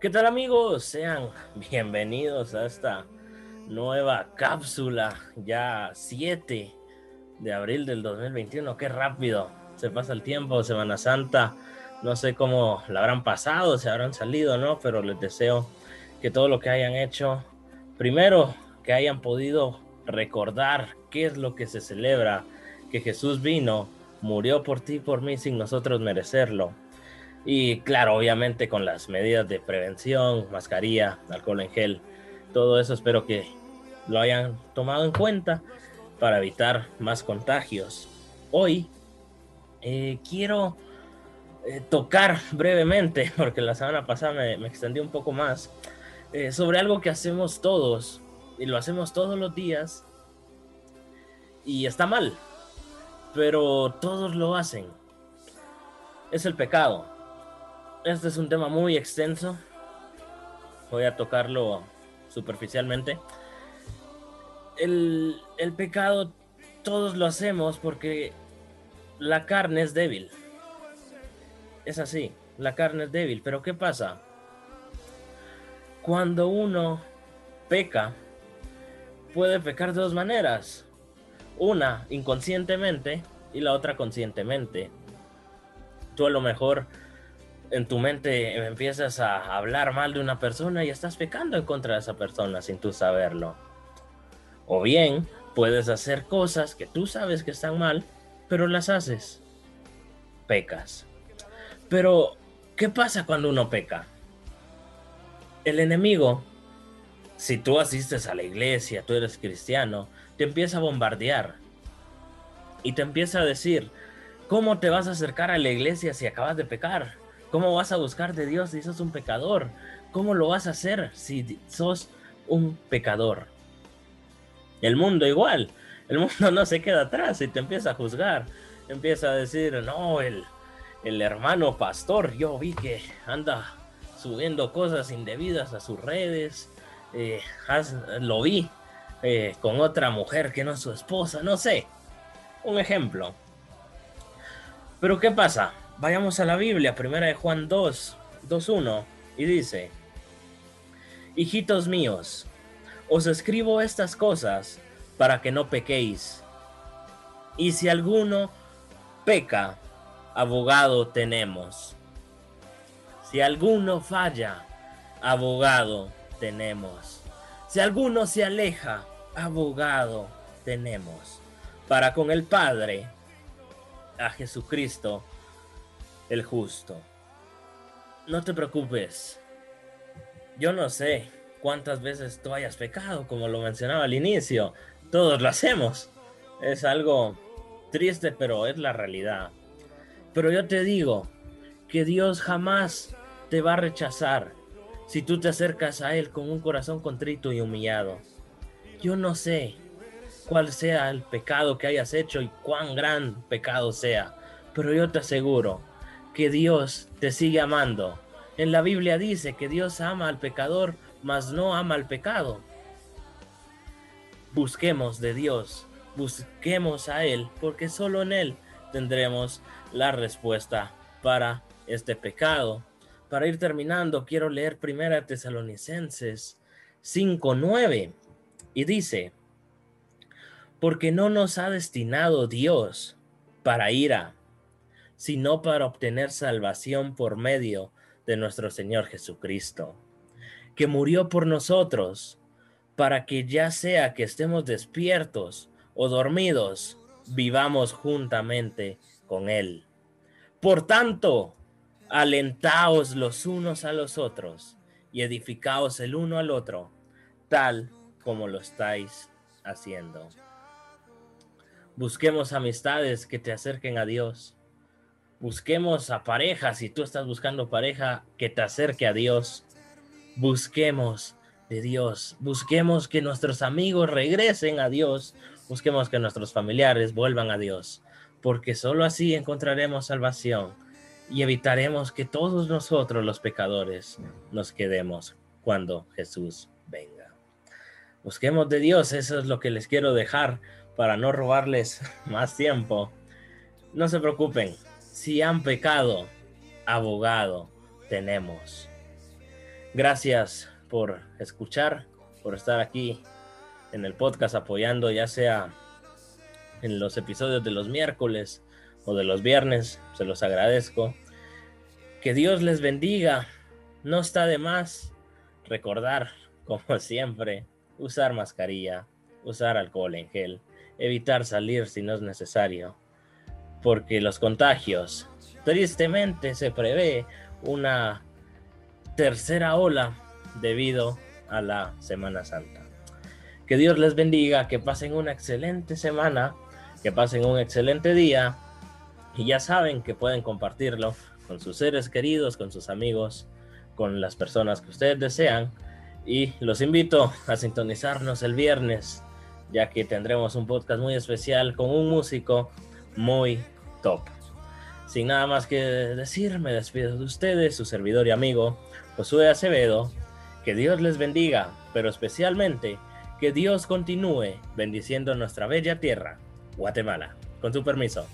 ¿Qué tal amigos? Sean bienvenidos a esta nueva cápsula, ya 7 de abril del 2021. Qué rápido se pasa el tiempo, Semana Santa. No sé cómo la habrán pasado, se habrán salido, ¿no? Pero les deseo que todo lo que hayan hecho, primero que hayan podido recordar qué es lo que se celebra, que Jesús vino, murió por ti, por mí, sin nosotros merecerlo y claro, obviamente con las medidas de prevención, mascarilla, alcohol en gel, todo eso espero que lo hayan tomado en cuenta para evitar más contagios. Hoy eh, quiero eh, tocar brevemente, porque la semana pasada me, extendí un poco más, eh, sobre algo que hacemos todos y lo hacemos todos los días y está mal, pero todos lo hacen. Es el pecado este es un tema muy extenso. Voy a tocarlo superficialmente. El, el, pecado todos lo hacemos porque la carne es débil. Es así, la carne es débil. Pero ¿qué pasa? Cuando uno peca, puede pecar de dos maneras. Una inconscientemente y la otra conscientemente. Tú a lo mejor en tu mente empiezas a hablar mal de una persona y estás pecando en contra de esa persona sin tú saberlo. O bien puedes hacer cosas que tú sabes que están mal, pero las haces. Pecas. Pero, ¿qué pasa cuando uno peca? El enemigo, si tú asistes a la iglesia, tú eres cristiano, te empieza a bombardear. Y te empieza a decir, ¿cómo te vas a acercar a la iglesia si acabas de pecar? ¿Cómo vas a buscar de Dios si sos un pecador? ¿Cómo lo vas a hacer si sos un pecador? El mundo igual. El mundo no se queda atrás y te empieza a juzgar. Empieza a decir, no, el, el hermano pastor, yo vi que anda subiendo cosas indebidas a sus redes. Eh, lo vi eh, con otra mujer que no es su esposa, no sé. Un ejemplo. Pero ¿qué pasa? Vayamos a la Biblia, primera de Juan 2, 2.1, y dice, Hijitos míos, os escribo estas cosas para que no pequéis. Y si alguno peca, abogado tenemos. Si alguno falla, abogado tenemos. Si alguno se aleja, abogado tenemos. Para con el Padre, a Jesucristo, el justo. No te preocupes. Yo no sé cuántas veces tú hayas pecado, como lo mencionaba al inicio. Todos lo hacemos. Es algo triste, pero es la realidad. Pero yo te digo que Dios jamás te va a rechazar si tú te acercas a Él con un corazón contrito y humillado. Yo no sé cuál sea el pecado que hayas hecho y cuán gran pecado sea, pero yo te aseguro que Dios te sigue amando. En la Biblia dice que Dios ama al pecador, mas no ama al pecado. Busquemos de Dios, busquemos a Él, porque solo en Él tendremos la respuesta para este pecado. Para ir terminando, quiero leer Primera Tesalonicenses 5:9 y dice: Porque no nos ha destinado Dios para ira, sino para obtener salvación por medio de nuestro Señor Jesucristo, que murió por nosotros, para que ya sea que estemos despiertos o dormidos, vivamos juntamente con Él. Por tanto, alentaos los unos a los otros y edificaos el uno al otro, tal como lo estáis haciendo. Busquemos amistades que te acerquen a Dios Busquemos a pareja, si tú estás buscando pareja que te acerque a Dios. Busquemos de Dios. Busquemos que nuestros amigos regresen a Dios. Busquemos que nuestros familiares vuelvan a Dios. Porque sólo así encontraremos salvación y evitaremos que todos nosotros los pecadores nos quedemos cuando Jesús venga. Busquemos de Dios, eso es lo que les quiero dejar para no robarles más tiempo. No se preocupen, si han pecado, abogado tenemos. Gracias por escuchar, por estar aquí en el podcast apoyando ya sea en los episodios de los miércoles o de los viernes, se los agradezco. Que Dios les bendiga. No está de más recordar, como siempre, usar mascarilla, usar alcohol en gel, evitar salir si no es necesario, porque los contagios, tristemente se prevé una tercera ola debido a la Semana Santa. Que Dios les bendiga, que pasen una excelente semana, que pasen un excelente día y ya saben que pueden compartirlo con sus seres queridos, con sus amigos, con las personas que ustedes desean y los invito a sintonizarnos el viernes ya que tendremos un podcast muy especial con un músico muy top. Sin nada más que decir, me despido de ustedes, su servidor y amigo Josué Acevedo. Que Dios les bendiga, pero especialmente que Dios continúe bendiciendo nuestra bella tierra, Guatemala. Con su permiso.